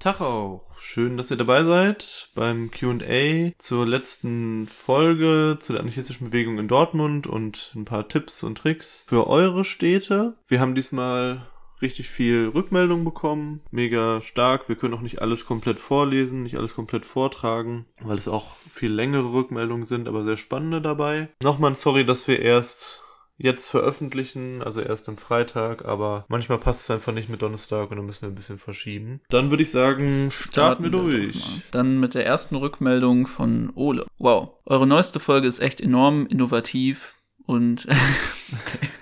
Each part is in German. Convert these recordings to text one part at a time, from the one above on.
Tag auch. Schön, dass ihr dabei seid beim QA zur letzten Folge zu der anarchistischen Bewegung in Dortmund und ein paar Tipps und Tricks für eure Städte. Wir haben diesmal richtig viel Rückmeldung bekommen. Mega stark. Wir können auch nicht alles komplett vorlesen, nicht alles komplett vortragen, weil es auch viel längere Rückmeldungen sind, aber sehr spannende dabei. Nochmal Sorry, dass wir erst jetzt veröffentlichen, also erst am Freitag, aber manchmal passt es einfach nicht mit Donnerstag und dann müssen wir ein bisschen verschieben. Dann würde ich sagen, starten, starten wir durch. Dann mit der ersten Rückmeldung von Ole. Wow, eure neueste Folge ist echt enorm innovativ und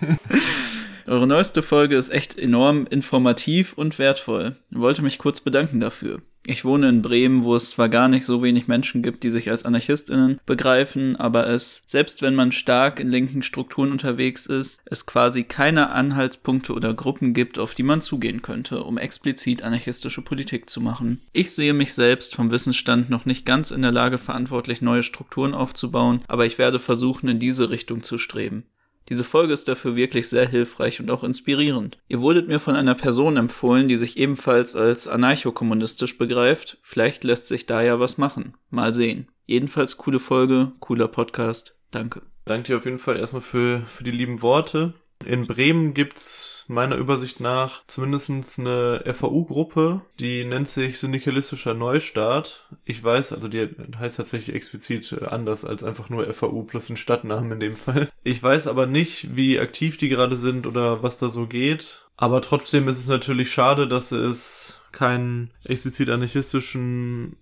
Eure neueste Folge ist echt enorm informativ und wertvoll. Ich wollte mich kurz bedanken dafür. Ich wohne in Bremen, wo es zwar gar nicht so wenig Menschen gibt, die sich als AnarchistInnen begreifen, aber es, selbst wenn man stark in linken Strukturen unterwegs ist, es quasi keine Anhaltspunkte oder Gruppen gibt, auf die man zugehen könnte, um explizit anarchistische Politik zu machen. Ich sehe mich selbst vom Wissensstand noch nicht ganz in der Lage, verantwortlich neue Strukturen aufzubauen, aber ich werde versuchen, in diese Richtung zu streben. Diese Folge ist dafür wirklich sehr hilfreich und auch inspirierend. Ihr wurdet mir von einer Person empfohlen, die sich ebenfalls als anarchokommunistisch begreift. Vielleicht lässt sich da ja was machen. Mal sehen. Jedenfalls coole Folge, cooler Podcast. Danke. Danke dir auf jeden Fall erstmal für, für die lieben Worte. In Bremen gibt's meiner Übersicht nach zumindest eine FAU-Gruppe, die nennt sich Syndikalistischer Neustart. Ich weiß, also die heißt tatsächlich explizit anders als einfach nur FAU plus ein Stadtnamen in dem Fall. Ich weiß aber nicht, wie aktiv die gerade sind oder was da so geht. Aber trotzdem ist es natürlich schade, dass es keinen explizit anarchistischen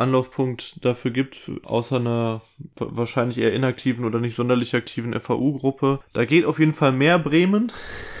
Anlaufpunkt dafür gibt, außer einer wahrscheinlich eher inaktiven oder nicht sonderlich aktiven FAU-Gruppe. Da geht auf jeden Fall mehr Bremen.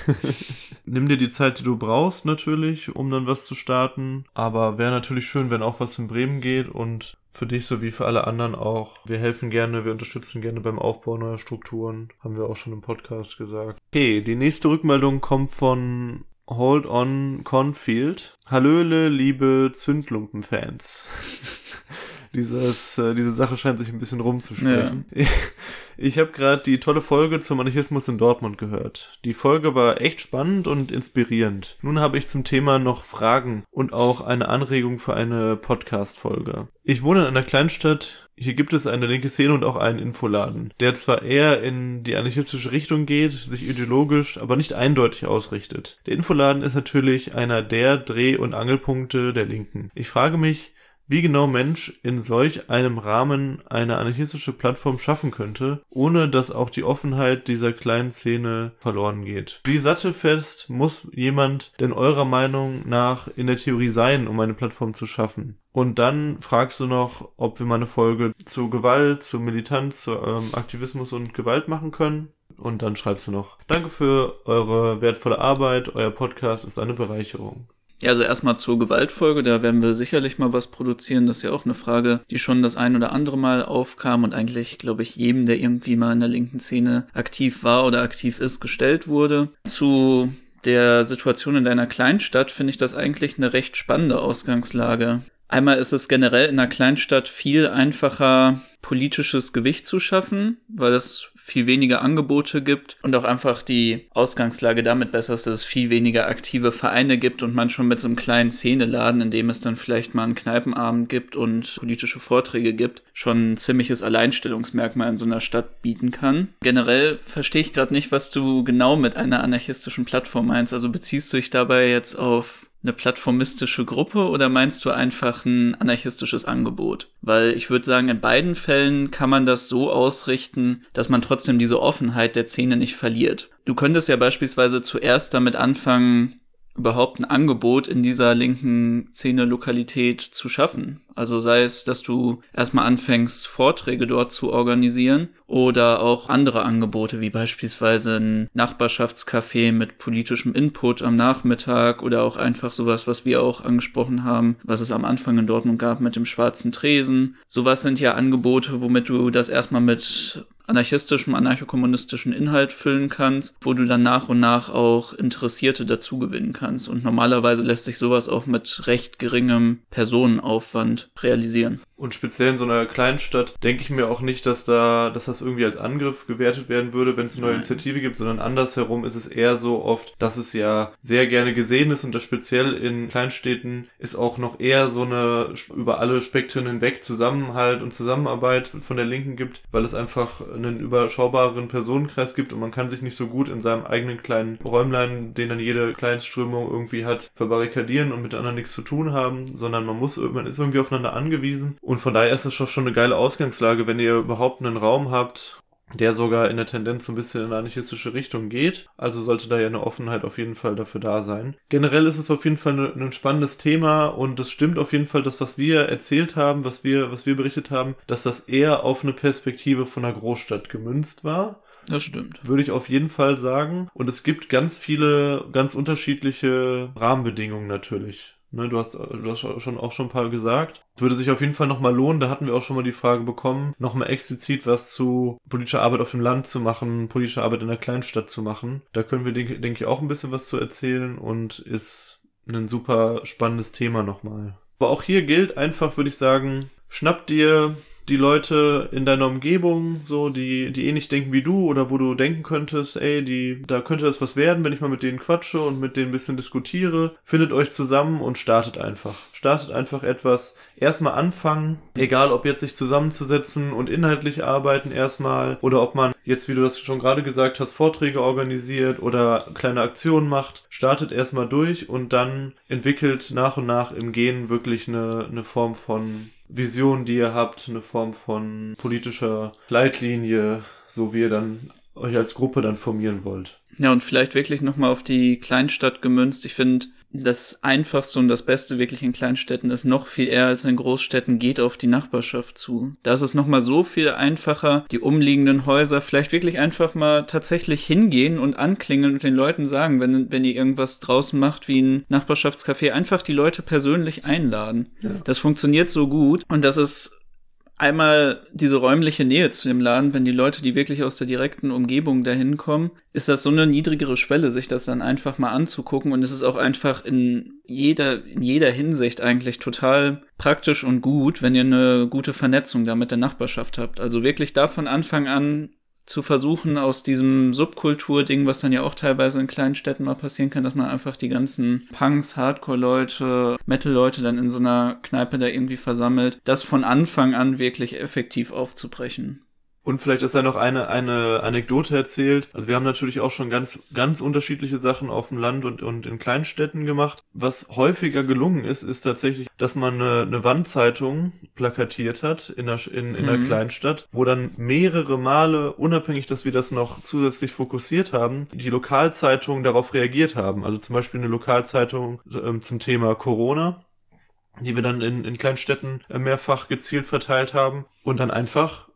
Nimm dir die Zeit, die du brauchst, natürlich, um dann was zu starten. Aber wäre natürlich schön, wenn auch was in Bremen geht und für dich sowie für alle anderen auch. Wir helfen gerne, wir unterstützen gerne beim Aufbau neuer Strukturen. Haben wir auch schon im Podcast gesagt. Okay, die nächste Rückmeldung kommt von Hold on Cornfield. Hallöle, liebe Zündlumpen-Fans. Dieses, äh, diese Sache scheint sich ein bisschen rumzusprechen. Ja. Ich habe gerade die tolle Folge zum Anarchismus in Dortmund gehört. Die Folge war echt spannend und inspirierend. Nun habe ich zum Thema noch Fragen und auch eine Anregung für eine Podcast-Folge. Ich wohne in einer Kleinstadt. Hier gibt es eine linke Szene und auch einen Infoladen, der zwar eher in die anarchistische Richtung geht, sich ideologisch, aber nicht eindeutig ausrichtet. Der Infoladen ist natürlich einer der Dreh- und Angelpunkte der Linken. Ich frage mich, wie genau Mensch in solch einem Rahmen eine anarchistische Plattform schaffen könnte, ohne dass auch die Offenheit dieser kleinen Szene verloren geht. Wie sattelfest muss jemand denn eurer Meinung nach in der Theorie sein, um eine Plattform zu schaffen? Und dann fragst du noch, ob wir mal eine Folge zu Gewalt, zu Militanz, zu ähm, Aktivismus und Gewalt machen können. Und dann schreibst du noch, danke für eure wertvolle Arbeit, euer Podcast ist eine Bereicherung. Ja, also erstmal zur Gewaltfolge, da werden wir sicherlich mal was produzieren. Das ist ja auch eine Frage, die schon das ein oder andere Mal aufkam und eigentlich, glaube ich, jedem, der irgendwie mal in der linken Szene aktiv war oder aktiv ist, gestellt wurde. Zu der Situation in deiner Kleinstadt finde ich das eigentlich eine recht spannende Ausgangslage. Einmal ist es generell in einer Kleinstadt viel einfacher, politisches Gewicht zu schaffen, weil es viel weniger Angebote gibt und auch einfach die Ausgangslage damit besser ist, dass es viel weniger aktive Vereine gibt und man schon mit so einem kleinen Szeneladen, in dem es dann vielleicht mal einen Kneipenabend gibt und politische Vorträge gibt, schon ein ziemliches Alleinstellungsmerkmal in so einer Stadt bieten kann. Generell verstehe ich gerade nicht, was du genau mit einer anarchistischen Plattform meinst. Also beziehst du dich dabei jetzt auf eine plattformistische Gruppe oder meinst du einfach ein anarchistisches Angebot? Weil ich würde sagen, in beiden Fällen kann man das so ausrichten, dass man trotzdem diese Offenheit der Szene nicht verliert. Du könntest ja beispielsweise zuerst damit anfangen, überhaupt ein Angebot in dieser linken Szene-Lokalität zu schaffen. Also sei es, dass du erstmal anfängst, Vorträge dort zu organisieren oder auch andere Angebote, wie beispielsweise ein Nachbarschaftscafé mit politischem Input am Nachmittag oder auch einfach sowas, was wir auch angesprochen haben, was es am Anfang in Dortmund gab mit dem schwarzen Tresen. Sowas sind ja Angebote, womit du das erstmal mit anarchistischem, anarchokommunistischen Inhalt füllen kannst, wo du dann nach und nach auch Interessierte dazu gewinnen kannst. Und normalerweise lässt sich sowas auch mit recht geringem Personenaufwand realisieren. Und speziell in so einer Kleinstadt denke ich mir auch nicht, dass da, dass das irgendwie als Angriff gewertet werden würde, wenn es eine neue. Initiative gibt, sondern andersherum ist es eher so oft, dass es ja sehr gerne gesehen ist und das speziell in Kleinstädten ist auch noch eher so eine über alle Spektren hinweg Zusammenhalt und Zusammenarbeit von der Linken gibt, weil es einfach einen überschaubaren Personenkreis gibt und man kann sich nicht so gut in seinem eigenen kleinen Räumlein, den dann jede Kleinstströmung irgendwie hat, verbarrikadieren und mit anderen nichts zu tun haben, sondern man muss, man ist irgendwie aufeinander angewiesen und von daher ist es schon eine geile Ausgangslage, wenn ihr überhaupt einen Raum habt, der sogar in der Tendenz so ein bisschen in eine anarchistische Richtung geht. Also sollte da ja eine Offenheit auf jeden Fall dafür da sein. Generell ist es auf jeden Fall ein, spannendes Thema und es stimmt auf jeden Fall, das, was wir erzählt haben, was wir, was wir berichtet haben, dass das eher auf eine Perspektive von einer Großstadt gemünzt war. Das stimmt. Würde ich auf jeden Fall sagen. Und es gibt ganz viele, ganz unterschiedliche Rahmenbedingungen natürlich. Ne, du hast, du hast schon auch schon ein paar gesagt. Es würde sich auf jeden Fall nochmal lohnen, da hatten wir auch schon mal die Frage bekommen, nochmal explizit was zu politischer Arbeit auf dem Land zu machen, politische Arbeit in der Kleinstadt zu machen. Da können wir, denke, denke ich, auch ein bisschen was zu erzählen und ist ein super spannendes Thema nochmal. Aber auch hier gilt einfach, würde ich sagen, schnapp dir die Leute in deiner Umgebung, so, die, die ähnlich denken wie du oder wo du denken könntest, ey, die, da könnte das was werden, wenn ich mal mit denen quatsche und mit denen ein bisschen diskutiere. Findet euch zusammen und startet einfach. Startet einfach etwas. Erstmal anfangen, egal ob jetzt sich zusammenzusetzen und inhaltlich arbeiten erstmal oder ob man jetzt, wie du das schon gerade gesagt hast, Vorträge organisiert oder kleine Aktionen macht. Startet erstmal durch und dann entwickelt nach und nach im Gehen wirklich eine, eine Form von Vision, die ihr habt, eine Form von politischer Leitlinie, so wie ihr dann euch als Gruppe dann formieren wollt. Ja, und vielleicht wirklich nochmal auf die Kleinstadt gemünzt. Ich finde, das Einfachste und das Beste wirklich in Kleinstädten ist noch viel eher als in Großstädten geht auf die Nachbarschaft zu. Da ist es nochmal so viel einfacher, die umliegenden Häuser vielleicht wirklich einfach mal tatsächlich hingehen und anklingeln und den Leuten sagen, wenn, wenn ihr irgendwas draußen macht wie ein Nachbarschaftscafé, einfach die Leute persönlich einladen. Ja. Das funktioniert so gut und das ist einmal diese räumliche Nähe zu dem Laden, wenn die Leute, die wirklich aus der direkten Umgebung dahin kommen, ist das so eine niedrigere Schwelle, sich das dann einfach mal anzugucken und es ist auch einfach in jeder, in jeder Hinsicht eigentlich total praktisch und gut, wenn ihr eine gute Vernetzung da mit der Nachbarschaft habt. Also wirklich da von Anfang an zu versuchen, aus diesem Subkultur-Ding, was dann ja auch teilweise in kleinen Städten mal passieren kann, dass man einfach die ganzen Punks, Hardcore-Leute, Metal-Leute dann in so einer Kneipe da irgendwie versammelt, das von Anfang an wirklich effektiv aufzubrechen. Und vielleicht ist da noch eine, eine Anekdote erzählt. Also wir haben natürlich auch schon ganz, ganz unterschiedliche Sachen auf dem Land und, und in Kleinstädten gemacht. Was häufiger gelungen ist, ist tatsächlich, dass man eine, eine Wandzeitung plakatiert hat in der, in, in mhm. der Kleinstadt, wo dann mehrere Male, unabhängig, dass wir das noch zusätzlich fokussiert haben, die Lokalzeitungen darauf reagiert haben. Also zum Beispiel eine Lokalzeitung ähm, zum Thema Corona die wir dann in, in Kleinstädten äh, mehrfach gezielt verteilt haben und dann einfach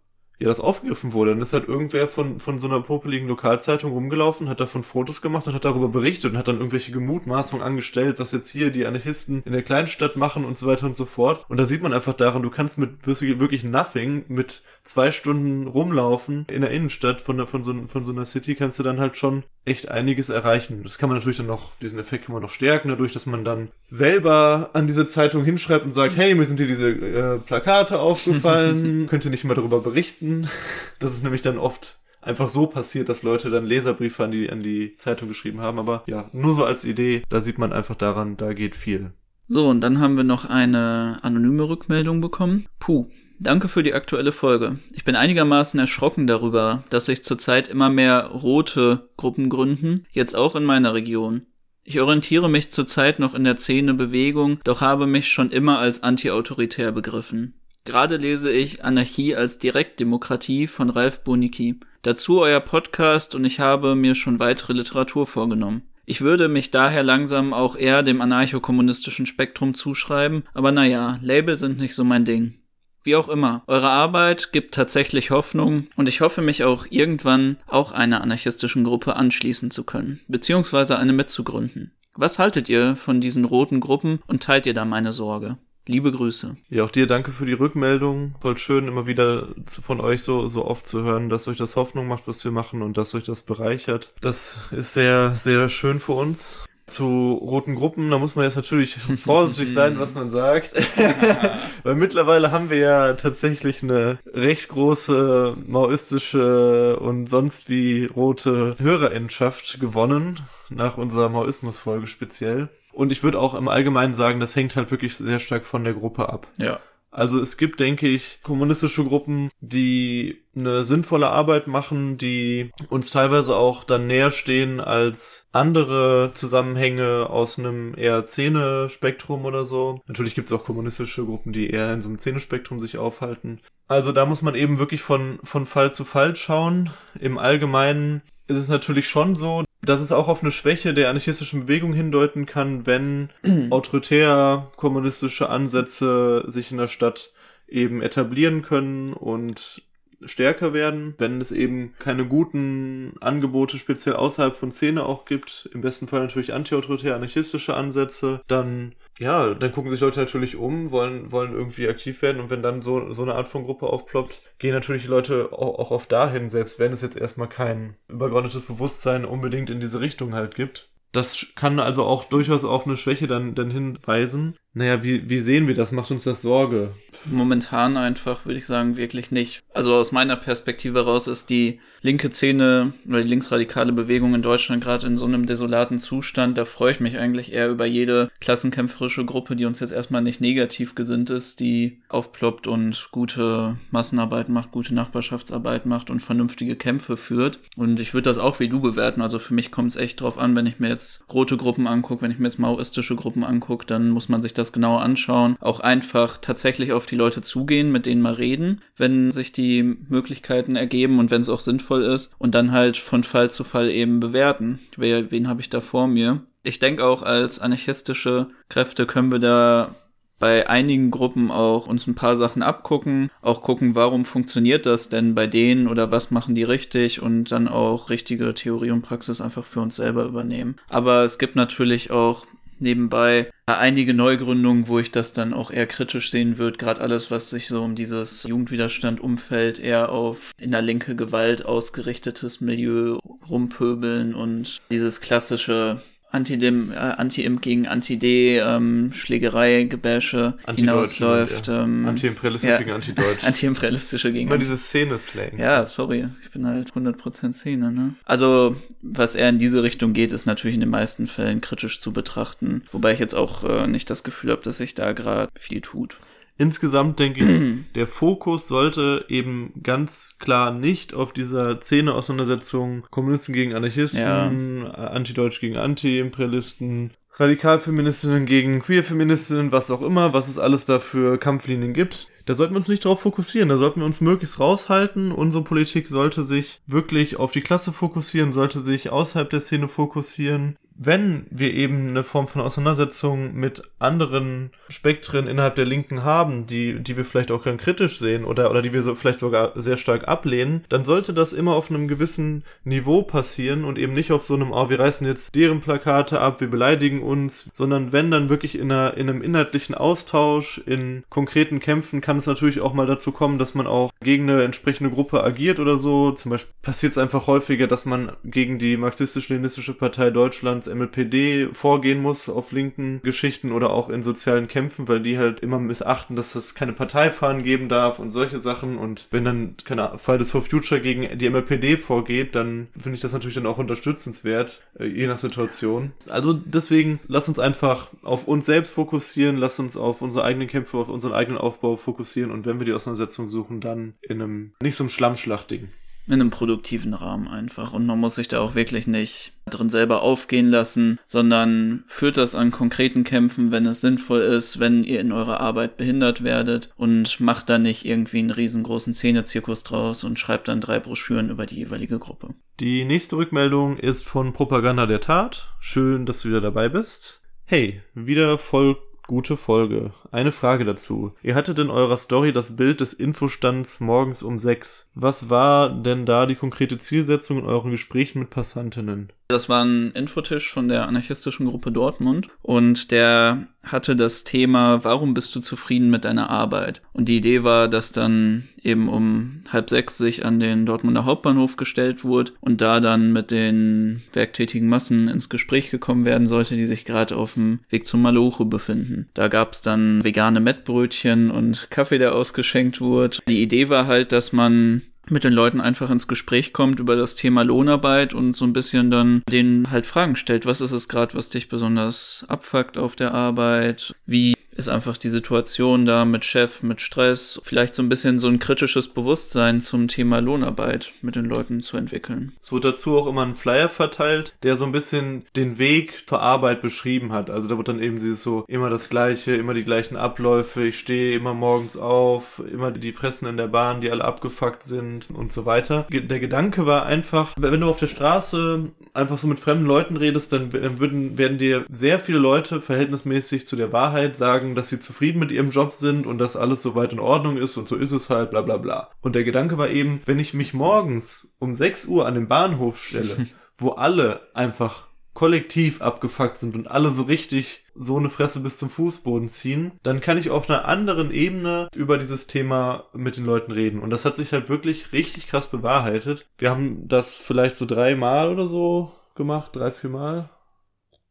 ja, das aufgegriffen wurde. Dann ist halt irgendwer von, von so einer popeligen Lokalzeitung rumgelaufen, hat davon Fotos gemacht und hat darüber berichtet und hat dann irgendwelche Gemutmaßungen angestellt, was jetzt hier die Anarchisten in der Kleinstadt machen und so weiter und so fort. Und da sieht man einfach daran, du kannst mit wirklich nothing, mit zwei Stunden rumlaufen in der Innenstadt von, der, von, so, von so einer City, kannst du dann halt schon echt einiges erreichen. Das kann man natürlich dann noch, diesen Effekt kann man noch stärken, dadurch, dass man dann selber an diese Zeitung hinschreibt und sagt, hey, mir sind hier diese äh, Plakate aufgefallen, könnt ihr nicht mal darüber berichten. Das ist nämlich dann oft einfach so passiert, dass Leute dann Leserbriefe an die, an die Zeitung geschrieben haben. Aber ja, nur so als Idee, da sieht man einfach daran, da geht viel. So, und dann haben wir noch eine anonyme Rückmeldung bekommen. Puh, Danke für die aktuelle Folge. Ich bin einigermaßen erschrocken darüber, dass sich zurzeit immer mehr rote Gruppen gründen, jetzt auch in meiner Region. Ich orientiere mich zurzeit noch in der Szene Bewegung, doch habe mich schon immer als antiautoritär begriffen. Gerade lese ich Anarchie als Direktdemokratie von Ralf Bunicki. Dazu euer Podcast und ich habe mir schon weitere Literatur vorgenommen. Ich würde mich daher langsam auch eher dem anarchokommunistischen Spektrum zuschreiben, aber naja, Label sind nicht so mein Ding. Wie auch immer, eure Arbeit gibt tatsächlich Hoffnung und ich hoffe mich auch irgendwann auch einer anarchistischen Gruppe anschließen zu können, beziehungsweise eine mitzugründen. Was haltet ihr von diesen roten Gruppen und teilt ihr da meine Sorge? Liebe Grüße. Ja, auch dir danke für die Rückmeldung. Voll schön, immer wieder von euch so, so oft zu hören, dass euch das Hoffnung macht, was wir machen und dass euch das bereichert. Das ist sehr, sehr schön für uns zu roten Gruppen, da muss man jetzt natürlich vorsichtig sein, was man sagt. Weil mittlerweile haben wir ja tatsächlich eine recht große maoistische und sonst wie rote Hörerinschaft gewonnen, nach unserer Maoismus-Folge speziell. Und ich würde auch im Allgemeinen sagen, das hängt halt wirklich sehr stark von der Gruppe ab. Ja. Also es gibt, denke ich, kommunistische Gruppen, die eine sinnvolle Arbeit machen, die uns teilweise auch dann näher stehen als andere Zusammenhänge aus einem eher Szene-Spektrum oder so. Natürlich gibt es auch kommunistische Gruppen, die eher in so einem Szene-Spektrum sich aufhalten. Also da muss man eben wirklich von, von Fall zu Fall schauen. Im Allgemeinen ist es natürlich schon so, dass es auch auf eine Schwäche der anarchistischen Bewegung hindeuten kann, wenn autoritär kommunistische Ansätze sich in der Stadt eben etablieren können und stärker werden, wenn es eben keine guten Angebote speziell außerhalb von Szene auch gibt, im besten Fall natürlich antiautoritär anarchistische Ansätze, dann ja, dann gucken sich Leute natürlich um, wollen, wollen irgendwie aktiv werden und wenn dann so, so eine Art von Gruppe aufploppt, gehen natürlich Leute auch, auch oft dahin, selbst wenn es jetzt erstmal kein übergeordnetes Bewusstsein unbedingt in diese Richtung halt gibt. Das kann also auch durchaus auf eine Schwäche dann, dann hinweisen. Naja, wie, wie sehen wir das? Macht uns das Sorge? Momentan einfach, würde ich sagen, wirklich nicht. Also aus meiner Perspektive heraus ist die linke Szene oder die linksradikale Bewegung in Deutschland gerade in so einem desolaten Zustand. Da freue ich mich eigentlich eher über jede klassenkämpferische Gruppe, die uns jetzt erstmal nicht negativ gesinnt ist, die aufploppt und gute Massenarbeit macht, gute Nachbarschaftsarbeit macht und vernünftige Kämpfe führt. Und ich würde das auch wie du bewerten. Also für mich kommt es echt drauf an, wenn ich mir jetzt rote Gruppen angucke, wenn ich mir jetzt maoistische Gruppen angucke, dann muss man sich das das genauer anschauen, auch einfach tatsächlich auf die Leute zugehen, mit denen mal reden, wenn sich die Möglichkeiten ergeben und wenn es auch sinnvoll ist und dann halt von Fall zu Fall eben bewerten. Wer, wen habe ich da vor mir? Ich denke auch als anarchistische Kräfte können wir da bei einigen Gruppen auch uns ein paar Sachen abgucken, auch gucken, warum funktioniert das denn bei denen oder was machen die richtig und dann auch richtige Theorie und Praxis einfach für uns selber übernehmen. Aber es gibt natürlich auch nebenbei einige Neugründungen, wo ich das dann auch eher kritisch sehen würde. Gerade alles, was sich so um dieses Jugendwiderstand-Umfeld eher auf in der linke Gewalt ausgerichtetes Milieu rumpöbeln und dieses klassische Anti-Dem, äh, Anti-Imp gegen Anti-D, ähm, Schlägerei, Gebäsche hinausläuft. Ja. Ähm, Anti-Imperialistische ja, gegen Anti-Deutsch. Anti-Imperialistische gegen Immer diese Szene-Slang. Ja, sorry, ich bin halt 100% Szene, ne? Also, was er in diese Richtung geht, ist natürlich in den meisten Fällen kritisch zu betrachten. Wobei ich jetzt auch äh, nicht das Gefühl habe, dass sich da gerade viel tut. Insgesamt denke ich, der Fokus sollte eben ganz klar nicht auf dieser Szene-Auseinandersetzung Kommunisten gegen Anarchisten, ja. Antideutsch gegen Anti-Imperialisten, Radikalfeministinnen gegen Queerfeministinnen, was auch immer, was es alles da für Kampflinien gibt. Da sollten wir uns nicht drauf fokussieren, da sollten wir uns möglichst raushalten. Unsere Politik sollte sich wirklich auf die Klasse fokussieren, sollte sich außerhalb der Szene fokussieren wenn wir eben eine Form von Auseinandersetzung mit anderen Spektren innerhalb der Linken haben, die, die wir vielleicht auch ganz kritisch sehen oder, oder die wir so vielleicht sogar sehr stark ablehnen, dann sollte das immer auf einem gewissen Niveau passieren und eben nicht auf so einem, oh, wir reißen jetzt deren Plakate ab, wir beleidigen uns, sondern wenn dann wirklich in, einer, in einem inhaltlichen Austausch, in konkreten Kämpfen kann es natürlich auch mal dazu kommen, dass man auch gegen eine entsprechende Gruppe agiert oder so. Zum Beispiel passiert es einfach häufiger, dass man gegen die marxistisch-leninistische Partei Deutschland ans MLPD vorgehen muss auf linken Geschichten oder auch in sozialen Kämpfen, weil die halt immer missachten, dass es keine Parteifahren geben darf und solche Sachen. Und wenn dann, keine Fridays for Future gegen die MLPD vorgeht, dann finde ich das natürlich dann auch unterstützenswert, äh, je nach Situation. Also deswegen, lass uns einfach auf uns selbst fokussieren, lass uns auf unsere eigenen Kämpfe, auf unseren eigenen Aufbau fokussieren und wenn wir die Auseinandersetzung suchen, dann in einem, nicht so einem Schlammschlachtding in einem produktiven Rahmen einfach. Und man muss sich da auch wirklich nicht drin selber aufgehen lassen, sondern führt das an konkreten Kämpfen, wenn es sinnvoll ist, wenn ihr in eurer Arbeit behindert werdet und macht da nicht irgendwie einen riesengroßen Szenezirkus draus und schreibt dann drei Broschüren über die jeweilige Gruppe. Die nächste Rückmeldung ist von Propaganda der Tat. Schön, dass du wieder dabei bist. Hey, wieder voll Gute Folge. Eine Frage dazu. Ihr hattet in eurer Story das Bild des Infostands morgens um sechs. Was war denn da die konkrete Zielsetzung in euren Gesprächen mit Passantinnen? Das war ein Infotisch von der anarchistischen Gruppe Dortmund und der hatte das Thema, warum bist du zufrieden mit deiner Arbeit? Und die Idee war, dass dann eben um halb sechs sich an den Dortmunder Hauptbahnhof gestellt wurde und da dann mit den werktätigen Massen ins Gespräch gekommen werden sollte, die sich gerade auf dem Weg zum Maloche befinden. Da gab es dann vegane Mettbrötchen und Kaffee, der ausgeschenkt wurde. Die Idee war halt, dass man mit den Leuten einfach ins Gespräch kommt über das Thema Lohnarbeit und so ein bisschen dann denen halt Fragen stellt. Was ist es gerade, was dich besonders abfuckt auf der Arbeit? Wie ist einfach die Situation da mit Chef, mit Stress, vielleicht so ein bisschen so ein kritisches Bewusstsein zum Thema Lohnarbeit mit den Leuten zu entwickeln. Es wurde dazu auch immer ein Flyer verteilt, der so ein bisschen den Weg zur Arbeit beschrieben hat. Also da wird dann eben dieses so immer das Gleiche, immer die gleichen Abläufe. Ich stehe immer morgens auf, immer die Fressen in der Bahn, die alle abgefuckt sind und so weiter. Der Gedanke war einfach, wenn du auf der Straße einfach so mit fremden Leuten redest, dann würden, werden dir sehr viele Leute verhältnismäßig zu der Wahrheit sagen, sagen, dass sie zufrieden mit ihrem Job sind und dass alles soweit in Ordnung ist und so ist es halt, bla bla bla. Und der Gedanke war eben, wenn ich mich morgens um 6 Uhr an den Bahnhof stelle, wo alle einfach kollektiv abgefuckt sind und alle so richtig so eine Fresse bis zum Fußboden ziehen, dann kann ich auf einer anderen Ebene über dieses Thema mit den Leuten reden. Und das hat sich halt wirklich richtig krass bewahrheitet. Wir haben das vielleicht so dreimal oder so gemacht, drei, vier Mal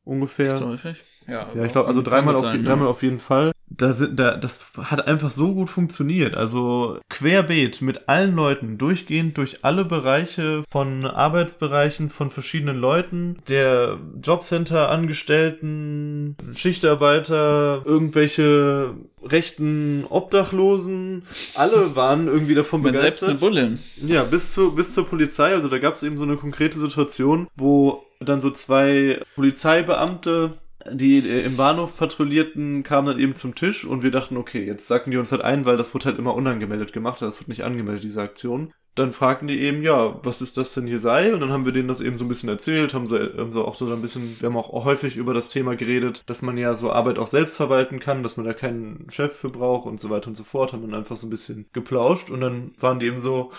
ungefähr. So häufig? Ja, ja ich glaube, also dreimal auf, sein, dreimal ja. auf jeden Fall. Da sind, da, das hat einfach so gut funktioniert. Also querbeet mit allen Leuten, durchgehend durch alle Bereiche von Arbeitsbereichen von verschiedenen Leuten, der Jobcenter-Angestellten, Schichtarbeiter, irgendwelche rechten Obdachlosen, alle waren irgendwie davon Man begeistert. Selbst eine Bulle. Ja, bis, zu, bis zur Polizei. Also da gab es eben so eine konkrete Situation, wo dann so zwei Polizeibeamte die äh, im Bahnhof patrouillierten, kamen dann eben zum Tisch und wir dachten, okay, jetzt sacken die uns halt ein, weil das wurde halt immer unangemeldet gemacht, das wird nicht angemeldet, diese Aktion. Dann fragten die eben, ja, was ist das denn hier sei? Und dann haben wir denen das eben so ein bisschen erzählt, haben sie, haben sie auch so ein bisschen, wir haben auch häufig über das Thema geredet, dass man ja so Arbeit auch selbst verwalten kann, dass man da keinen Chef für braucht und so weiter und so fort, haben dann einfach so ein bisschen geplauscht und dann waren die eben so,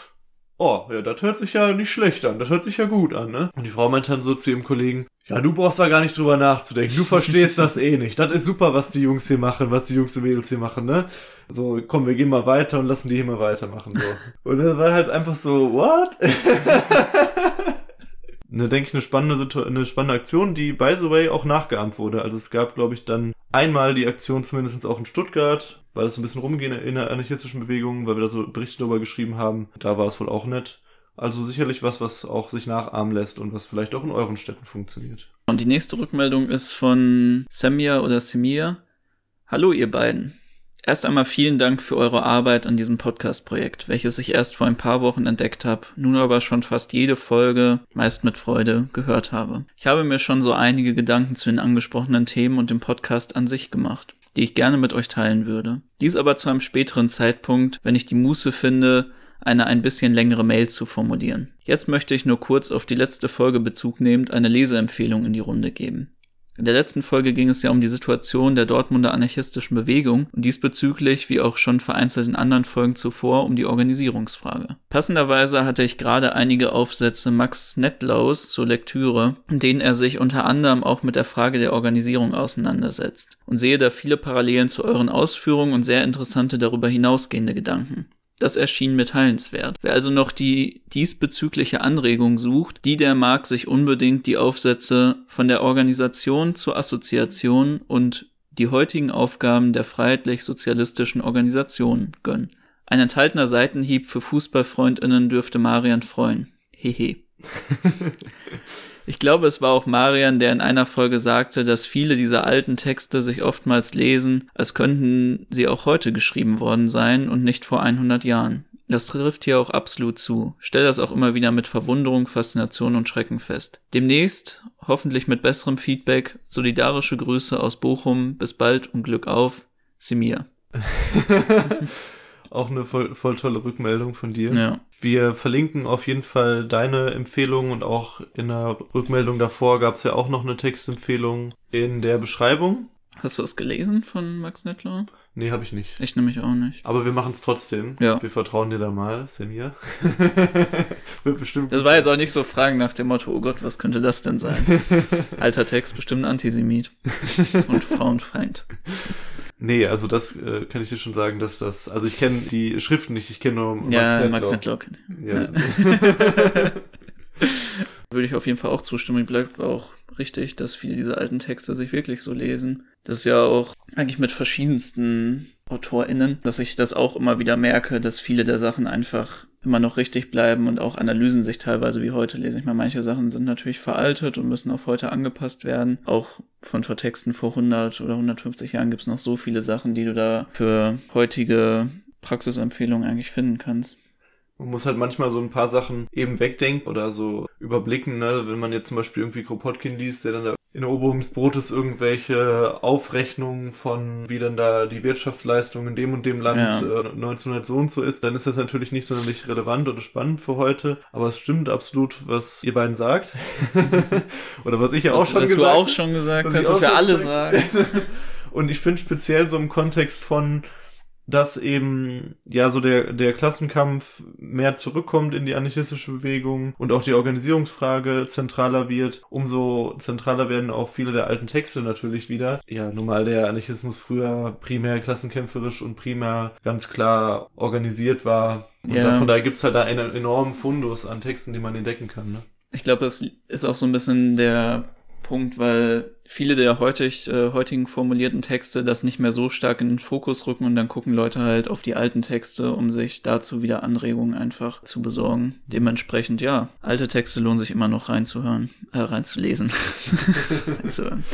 oh, ja, das hört sich ja nicht schlecht an, das hört sich ja gut an, ne? Und die Frau meinte dann so zu ihrem Kollegen, ja, du brauchst da gar nicht drüber nachzudenken. Du verstehst das eh nicht. Das ist super, was die Jungs hier machen, was die Jungs und Mädels hier machen, ne? So, komm, wir gehen mal weiter und lassen die hier mal weitermachen, so. Und das war halt einfach so, what? eine, denke ich, eine spannende, eine spannende Aktion, die, by the way, auch nachgeahmt wurde. Also es gab, glaube ich, dann einmal die Aktion zumindest auch in Stuttgart, weil es ein bisschen rumging in der anarchistischen Bewegung, weil wir da so Berichte darüber geschrieben haben. Da war es wohl auch nett. Also sicherlich was, was auch sich nachahmen lässt und was vielleicht auch in euren Städten funktioniert. Und die nächste Rückmeldung ist von Samia oder Semir. Hallo ihr beiden. Erst einmal vielen Dank für eure Arbeit an diesem Podcast-Projekt, welches ich erst vor ein paar Wochen entdeckt habe, nun aber schon fast jede Folge, meist mit Freude, gehört habe. Ich habe mir schon so einige Gedanken zu den angesprochenen Themen und dem Podcast an sich gemacht, die ich gerne mit euch teilen würde. Dies aber zu einem späteren Zeitpunkt, wenn ich die Muße finde, eine ein bisschen längere Mail zu formulieren. Jetzt möchte ich nur kurz auf die letzte Folge Bezug nehmend eine Leseempfehlung in die Runde geben. In der letzten Folge ging es ja um die Situation der Dortmunder anarchistischen Bewegung und diesbezüglich, wie auch schon vereinzelt in anderen Folgen zuvor, um die Organisierungsfrage. Passenderweise hatte ich gerade einige Aufsätze Max Netlaus zur Lektüre, in denen er sich unter anderem auch mit der Frage der Organisierung auseinandersetzt und sehe da viele Parallelen zu euren Ausführungen und sehr interessante darüber hinausgehende Gedanken. Das erschien mir teilenswert. Wer also noch die diesbezügliche Anregung sucht, die der mag sich unbedingt die Aufsätze von der Organisation zur Assoziation und die heutigen Aufgaben der freiheitlich-sozialistischen Organisation gönnen. Ein enthaltener Seitenhieb für Fußballfreundinnen dürfte Marian freuen. Hehe. Ich glaube, es war auch Marian, der in einer Folge sagte, dass viele dieser alten Texte sich oftmals lesen, als könnten sie auch heute geschrieben worden sein und nicht vor 100 Jahren. Das trifft hier auch absolut zu. Stell das auch immer wieder mit Verwunderung, Faszination und Schrecken fest. Demnächst, hoffentlich mit besserem Feedback, solidarische Grüße aus Bochum. Bis bald und Glück auf. Simir. auch eine voll, voll tolle Rückmeldung von dir. Ja. Wir verlinken auf jeden Fall deine Empfehlung und auch in der Rückmeldung davor gab es ja auch noch eine Textempfehlung in der Beschreibung. Hast du es gelesen von Max Nettler? Nee, habe ich nicht. Ich nämlich auch nicht. Aber wir machen es trotzdem. Ja. Wir vertrauen dir da mal, Semir. Wird bestimmt. Das war jetzt auch nicht so Fragen nach dem Motto, oh Gott, was könnte das denn sein? Alter Text, bestimmt Antisemit. und Frauenfeind. Nee, also das äh, kann ich dir schon sagen, dass das, also ich kenne die Schriften nicht, ich kenne nur Max ja. Max Netlock. Ja. ja. Würde ich auf jeden Fall auch zustimmen. Bleibt auch richtig, dass viele dieser alten Texte sich wirklich so lesen. Das ist ja auch eigentlich mit verschiedensten AutorInnen, dass ich das auch immer wieder merke, dass viele der Sachen einfach immer noch richtig bleiben und auch Analysen sich teilweise wie heute lese ich mal. Manche Sachen sind natürlich veraltet und müssen auf heute angepasst werden. Auch von Texten vor 100 oder 150 Jahren gibt es noch so viele Sachen, die du da für heutige Praxisempfehlungen eigentlich finden kannst. Man muss halt manchmal so ein paar Sachen eben wegdenken oder so überblicken, ne? Wenn man jetzt zum Beispiel irgendwie Kropotkin liest, der dann da in Oberhum des Brotes irgendwelche Aufrechnungen von, wie dann da die Wirtschaftsleistung in dem und dem Land ja. äh, 1900 so und so ist, dann ist das natürlich nicht sonderlich relevant oder spannend für heute. Aber es stimmt absolut, was ihr beiden sagt. oder was ich ja auch schon was gesagt habe. Was du auch schon gesagt hast, was wir alle sagen. und ich finde speziell so im Kontext von dass eben ja so der, der Klassenkampf mehr zurückkommt in die anarchistische Bewegung und auch die Organisierungsfrage zentraler wird, umso zentraler werden auch viele der alten Texte natürlich wieder. Ja, nun mal der Anarchismus früher primär klassenkämpferisch und primär ganz klar organisiert war. Und ja. von daher gibt's halt da einen enormen Fundus an Texten, die man entdecken kann. Ne? Ich glaube, das ist auch so ein bisschen der Punkt, weil viele der heutig, äh, heutigen formulierten Texte das nicht mehr so stark in den Fokus rücken und dann gucken Leute halt auf die alten Texte, um sich dazu wieder Anregungen einfach zu besorgen. Dementsprechend, ja, alte Texte lohnen sich immer noch reinzuhören, äh, reinzulesen. reinzuhören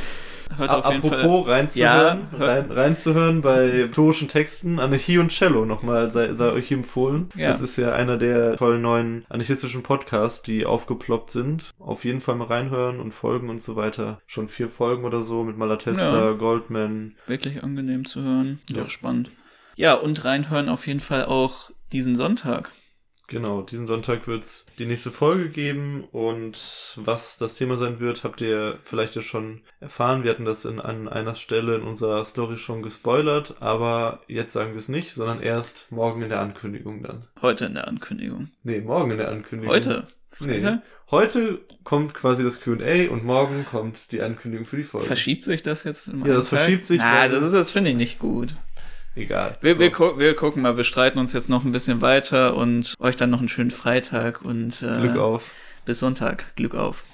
hört auf jeden Apropos Fall. reinzuhören, ja, rein, reinzuhören bei poetischen Texten, Anarchie und Cello nochmal sei, sei euch empfohlen. Ja. Das ist ja einer der tollen neuen anarchistischen Podcasts, die aufgeploppt sind. Auf jeden Fall mal reinhören und folgen und so weiter. Schon vier Folgen oder so mit Malatesta, ja. Goldman. Wirklich angenehm zu hören. Ja. Auch spannend. Ja, und reinhören auf jeden Fall auch diesen Sonntag. Genau, diesen Sonntag wird's die nächste Folge geben und was das Thema sein wird, habt ihr vielleicht ja schon erfahren. Wir hatten das in, an einer Stelle in unserer Story schon gespoilert, aber jetzt sagen wir es nicht, sondern erst morgen in der Ankündigung dann. Heute in der Ankündigung. Nee, morgen in der Ankündigung. Heute? Nee. Heute kommt quasi das Q&A und morgen kommt die Ankündigung für die Folge. Verschiebt sich das jetzt? ja, das Tag? verschiebt sich. Na, das ist, das finde ich nicht gut. Egal. Wir, so. wir, gu wir, gucken mal, wir streiten uns jetzt noch ein bisschen weiter und euch dann noch einen schönen Freitag und äh, Glück auf. Bis Sonntag. Glück auf.